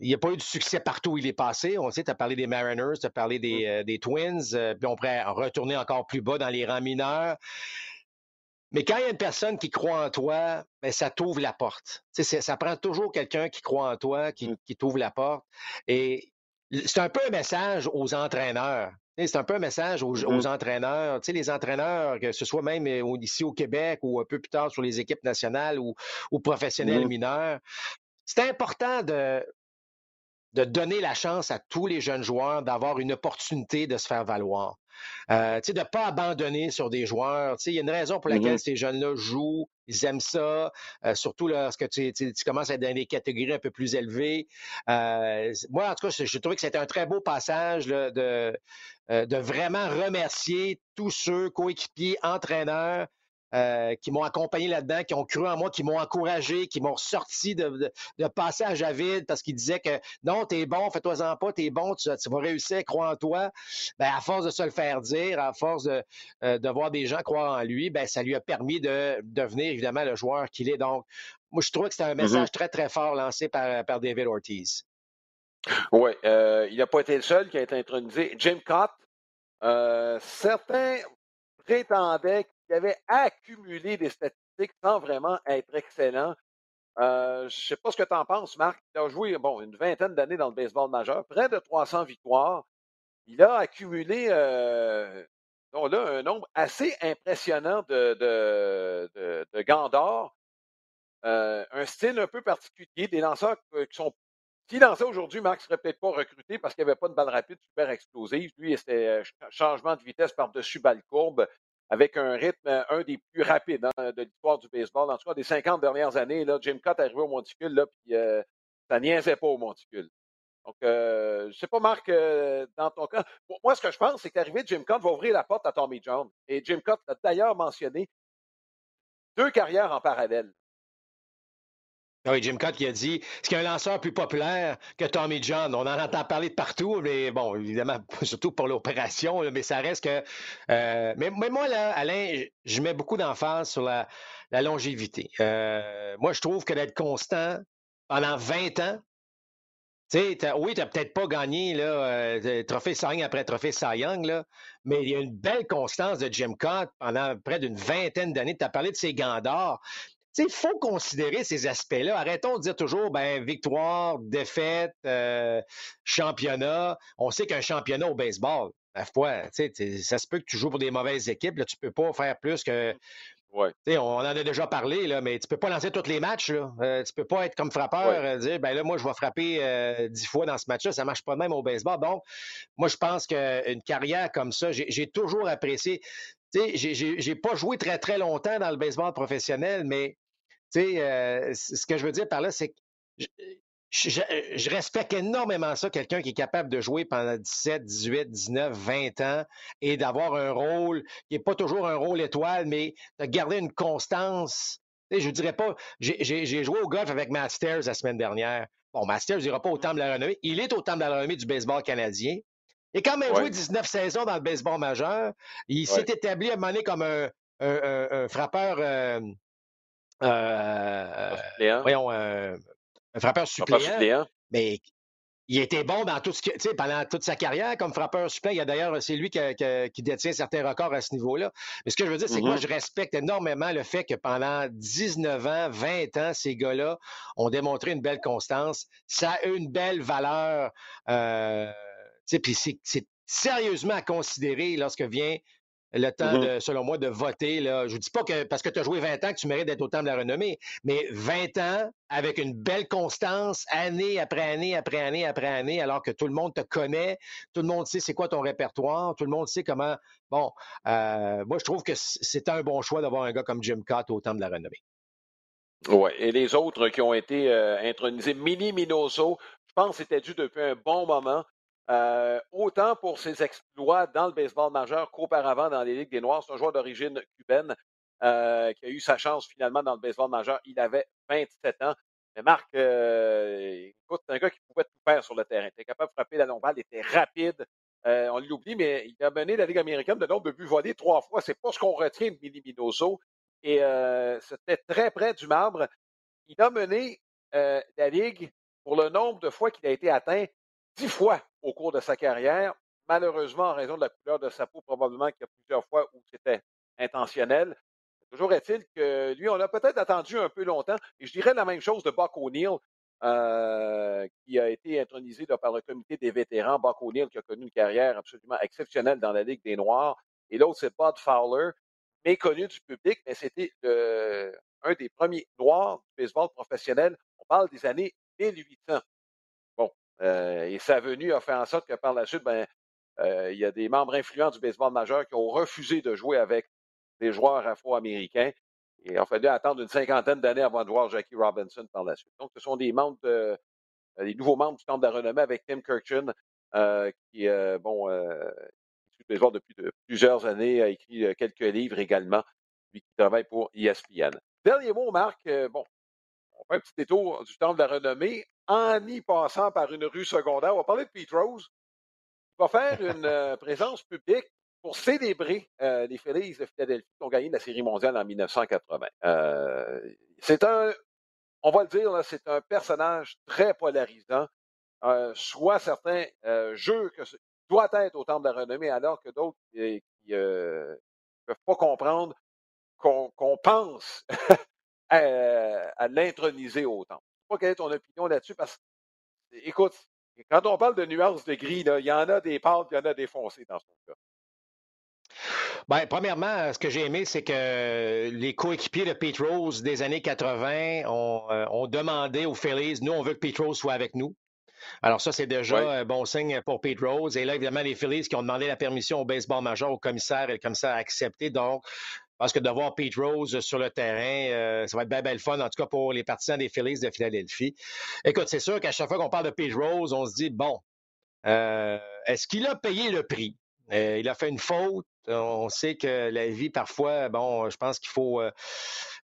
il n'y a pas eu de succès partout où il est passé. On sait, tu as parlé des Mariners, tu as parlé des, mmh. euh, des Twins, puis on pourrait retourner encore plus bas dans les rangs mineurs. Mais quand il y a une personne qui croit en toi, ben, ça t'ouvre la porte. Ça prend toujours quelqu'un qui croit en toi, qui, mmh. qui t'ouvre la porte. Et c'est un peu un message aux entraîneurs. C'est un peu un message aux, mm-hmm. entraîneurs. Tu sais, les entraîneurs, que ce soit même euh, ici au Québec ou un peu plus tard sur les équipes nationales ou, professionnelles mm-hmm. mineurs, c'est important de, de donner la chance à tous les jeunes joueurs d'avoir une opportunité de se faire valoir. Euh, de ne pas abandonner sur des joueurs. Il y a une raison pour laquelle mm-hmm. ces jeunes-là jouent, ils aiment ça, euh, surtout lorsque tu, tu, commences à être dans des catégories un peu plus élevées. Euh, moi, en tout cas, je, trouvais que c'était un très beau passage de, de vraiment remercier tous ceux, coéquipiers, entraîneurs, euh, qui m'ont accompagné là-dedans, qui ont cru en moi, qui m'ont encouragé, qui m'ont sorti de, de, passage à vide parce qu'ils disaient que non, t'es bon, fais-toi-en pas, t'es bon, tu, vas réussir, crois en toi. Ben, à force de se le faire dire, à force de, euh, de voir des gens croire en lui, ben, ça lui a permis de devenir évidemment le joueur qu'il est. Donc, moi, je trouve que c'était un mm-hmm. message très, très fort lancé par, par David Ortiz. Oui, euh, il n'a pas été le seul qui a été intronisé. Jim Cott, certains prétendaient qui avait accumulé des statistiques sans vraiment être excellent. Euh, je ne sais pas ce que tu en penses, Marc. Il a joué bon, une vingtaine d'années dans le baseball majeur, près de 300 victoires. Il a accumulé euh, un nombre assez impressionnant de, de, de, de gants d'or. Euh, un style un peu particulier, des lanceurs qui sont. S'il lançait aujourd'hui, Marc ne serait peut-être pas recruté parce qu'il n'y avait pas de balle rapide super explosive. Lui, c'était changement de vitesse par-dessus balle courbe. Avec un rythme, un des plus rapides hein, de l'histoire du baseball. En tout cas, des 50 dernières années, là, Jim Cott est arrivé au monticule, là, puis ça niaisait pas au monticule. Donc, je ne sais pas, Marc, dans ton cas. moi, ce que je pense, c'est qu'arriver Jim Cott va ouvrir la porte à Tommy John. Et Jim Cott a d'ailleurs mentionné deux carrières en parallèle. Ah oui, Jim Cott qui a dit ce qu'il y a un lanceur plus populaire que Tommy John. On en entend parler de partout, mais bon, évidemment, surtout pour l'opération, mais ça reste que. Euh, mais, moi, là, Alain, je mets beaucoup d'emphase sur la, longévité. Euh, moi, je trouve que d'être constant pendant 20 ans, tu sais, oui, tu n'as peut-être pas gagné euh, trophée Cy après trophée Cy mais il y a une belle constance de Jim Cott pendant près d'une vingtaine d'années. Tu as parlé de ses gants d'or. Il faut considérer ces aspects-là. Arrêtons de dire toujours ben, victoire, défaite, euh, championnat. On sait qu'un championnat au baseball, la foi, ça se peut que tu joues pour des mauvaises équipes. Là, tu ne peux pas faire plus que Ouais. On en a déjà parlé, là, mais tu ne peux pas lancer tous les matchs. Là. Euh, tu peux pas être comme frappeur, et euh, dire ben là, moi, je vais frapper euh, dix fois dans ce match-là. Ça ne marche pas même au baseball. Donc, moi, je pense qu'une carrière comme ça, j'ai toujours apprécié. Je n'ai pas joué très, très longtemps dans le baseball professionnel, mais ce que je veux dire par là, c'est que je, respecte énormément ça, quelqu'un qui est capable de jouer pendant 17, 18, 19, 20 ans et d'avoir un rôle qui n'est pas toujours un rôle étoile, mais de garder une constance. Je ne dirais pas, j'ai joué au golf avec Masters la semaine dernière. Bon, Masters n'ira pas au Temple de la Renommée. Il est au Temple de la Renommée du baseball canadien. Il a quand même joué 19 saisons dans le baseball majeur. Il s'est établi à un moment donné comme un, frappeur. Euh, euh, voyons, euh, un frappeur suppléant. Mais il était bon dans tout ce que, pendant toute sa carrière comme frappeur suppléant. Il y a d'ailleurs, c'est lui qui, détient certains records à ce niveau-là. Mais ce que je veux dire, c'est que moi, mm-hmm. je respecte énormément le fait que pendant 19 ans, 20 ans, ces gars-là ont démontré une belle constance. Ça a une belle valeur. Euh, puis c'est sérieusement à considérer lorsque vient le temps, mm-hmm. de, selon moi, de voter. Là. Je ne dis pas que parce que tu as joué 20 ans que tu mérites d'être au temps de la renommée, mais 20 ans avec une belle constance, année après année, après année, après année, alors que tout le monde te connaît, tout le monde sait c'est quoi ton répertoire, tout le monde sait comment. Bon, euh, moi, je trouve que c'est un bon choix d'avoir un gars comme Jim Cott au temps de la renommée. Oui, et les autres qui ont été euh, intronisés, Mini Minoso, je pense que c'était dû depuis un bon moment. Euh, autant pour ses exploits dans le baseball majeur qu'auparavant dans les Ligues des Noirs. C'est un joueur d'origine cubaine euh, qui a eu sa chance finalement dans le baseball majeur. Il avait 27 ans. Mais Marc, euh, écoute, c'est un gars qui pouvait tout faire sur le terrain. Il était capable de frapper la longue balle, il était rapide. on l'oublie, mais il a mené la Ligue américaine de nombre de buts volés trois fois. C'est pas ce qu'on retient de Mini Minoso. Et c'était très près du marbre. Il a mené la Ligue pour le nombre de fois qu'il a été atteint dix fois au cours de sa carrière. Malheureusement, en raison de la couleur de sa peau, probablement qu'il y a plusieurs fois où c'était intentionnel. Toujours est-il que lui, on a peut-être attendu un peu longtemps. Et je dirais la même chose de Buck O'Neill, euh, qui a été intronisé par le comité des vétérans. Buck O'Neill, qui a connu une carrière absolument exceptionnelle dans la Ligue des Noirs. Et l'autre, c'est Bud Fowler, méconnu du public, mais c'était un des premiers Noirs du baseball professionnel. On parle des années 1800. Euh, et sa venue a fait en sorte que par la suite, ben, euh, il y a des membres influents du baseball majeur qui ont refusé de jouer avec des joueurs afro-américains. Et a fallu attendre une cinquantaine d'années avant de voir Jackie Robinson par la suite. Donc, ce sont des membres euh, des nouveaux membres du Temple de la renommée avec Tim Kirchin, qui, bon, le baseball depuis plusieurs années, a écrit quelques livres également, lui qui travaille pour ESPN. Dernier mot, Marc, bon, on fait un petit détour du Temple de la renommée en y passant par une rue secondaire. On va parler de Pete Rose. Il va faire une euh, présence publique pour célébrer euh, les Phillies de Philadelphie qui ont gagné la Série mondiale en 1980. Euh, c'est un, on va le dire, c'est un personnage très polarisant. soit certains jeux que doit être au temple de la renommée, alors que d'autres qui ne peuvent pas comprendre qu'on pense à, l'introniser au temple pas quelle est ton opinion là-dessus, parce que, écoute, quand on parle de nuances de gris, il y en a des pâles, il y en a des foncés dans ce cas. Bien, premièrement, ce que j'ai aimé, c'est que les coéquipiers de Pete Rose des années 80 ont, euh, ont demandé aux Phillies, nous, on veut que Pete Rose soit avec nous. Alors ça, c'est déjà un bon signe pour Pete Rose. Et là, évidemment, les Phillies qui ont demandé la permission au baseball major, au commissaire, et le commissaire a accepté. Donc, parce que de voir Pete Rose sur le terrain, euh, ça va être bien, bien le fun, en tout cas pour les partisans des Phillies de Philadelphie. Écoute, c'est sûr qu'à chaque fois qu'on parle de Pete Rose, on se dit, bon, euh, est-ce qu'il a payé le prix? Euh, il a fait une faute. On sait que la vie, parfois, bon, je pense qu'il faut,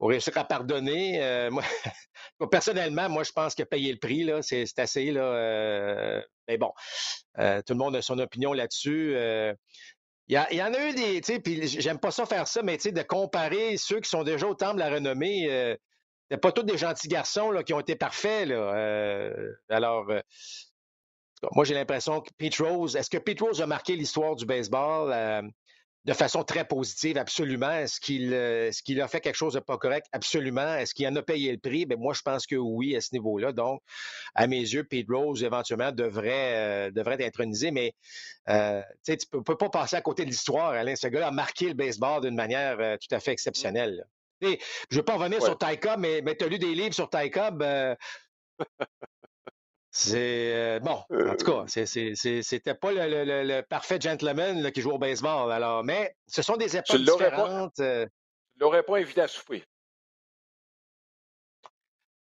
réussir à pardonner. moi, personnellement, moi, je pense a payé le prix. Là, c'est, assez. Là, mais bon, tout le monde a son opinion là-dessus. Il y, en a eu des, tu sais, puis j'aime pas ça faire ça, mais tu sais, de comparer ceux qui sont déjà au temple de la renommée, euh, pas tous des gentils garçons là, qui ont été parfaits. Là. alors, moi, j'ai l'impression que Pete Rose, est-ce que Pete Rose a marqué l'histoire du baseball euh, de façon très positive? Absolument. Est-ce qu'il euh, est qu'il a fait quelque chose de pas correct? Absolument. Est-ce qu'il en a payé le prix? Ben, moi, je pense que oui, à ce niveau-là. Donc, à mes yeux, Pete Rose, éventuellement, devrait, euh, devrait être intronisé, mais tu ne peux, pas passer à côté de l'histoire, Alain. Ce gars-là a marqué le baseball d'une manière tout à fait exceptionnelle. Je ne veux pas revenir sur Ty Cobb, mais, mais tu as lu des livres sur Ty Cobb. C'est euh, bon, en tout cas, euh. c'était pas le, parfait gentleman qui joue au baseball. Alors, mais ce sont des époques différentes. Pas, euh. tu l'aurais pas invité à souper.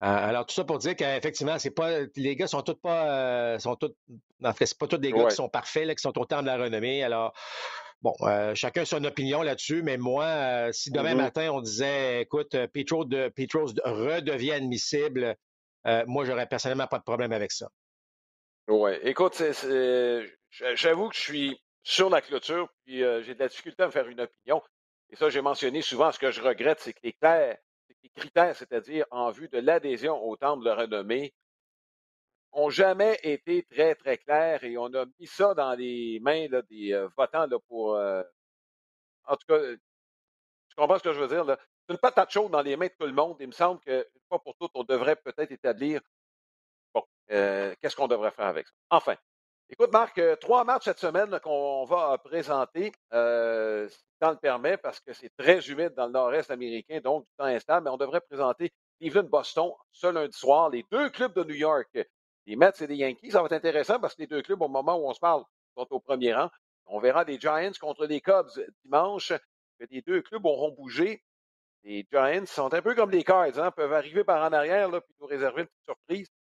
Alors, tout ça pour dire qu'effectivement, c'est pas. Les gars sont tous pas. sont tous, en fait, c'est pas tous des gars qui sont parfaits, qui sont au temps de la renommée. Alors, bon, chacun son opinion là-dessus, mais moi, si demain mm-hmm. matin on disait écoute, Petro, de, Petro redevient admissible euh, moi, j'aurais personnellement pas de problème avec ça. Oui. Écoute, j'avoue que je suis sur la clôture, puis euh, j'ai de la difficulté à me faire une opinion. Et ça, j'ai mentionné souvent, ce que je regrette, c'est que les critères, c'est-à-dire en vue de l'adhésion au temple de renommée, ont jamais été très, très clairs et on a mis ça dans les mains des euh, votants pour. en tout cas, tu comprends ce que je veux dire? Là? Une patate chaude dans les mains de tout le monde. Il me semble qu'une fois pour toutes, on devrait peut-être établir, bon, euh, qu'est-ce qu'on devrait faire avec ça? Enfin, écoute, Marc, euh, trois matchs cette semaine qu'on va présenter, euh, si le temps le permet, parce que c'est très humide dans le nord-est américain, donc du temps instable, mais on devrait présenter Cleveland-Boston ce lundi soir, les deux clubs de New York, les Mets et les Yankees. Ça va être intéressant parce que les deux clubs, au moment où on se parle, sont au premier rang. On verra des Giants contre les Cubs dimanche, que les deux clubs auront bougé les Giants sont un peu comme les Cards, hein, peuvent arriver par en arrière là, puis nous réserver une petite surprise.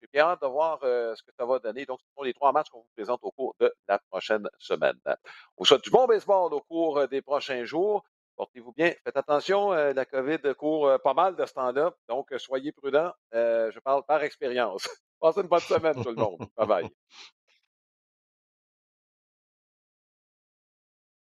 J'ai bien hâte de voir euh, ce que ça va donner. Donc, ce sont les trois matchs qu'on vous présente au cours de la prochaine semaine. On vous souhaite du bon baseball au cours euh, des prochains jours. Portez-vous bien. Faites attention, euh, la COVID court pas mal de ce temps-là. Donc, soyez prudents. je parle par expérience. Passez une bonne semaine, tout le monde. Bye bye.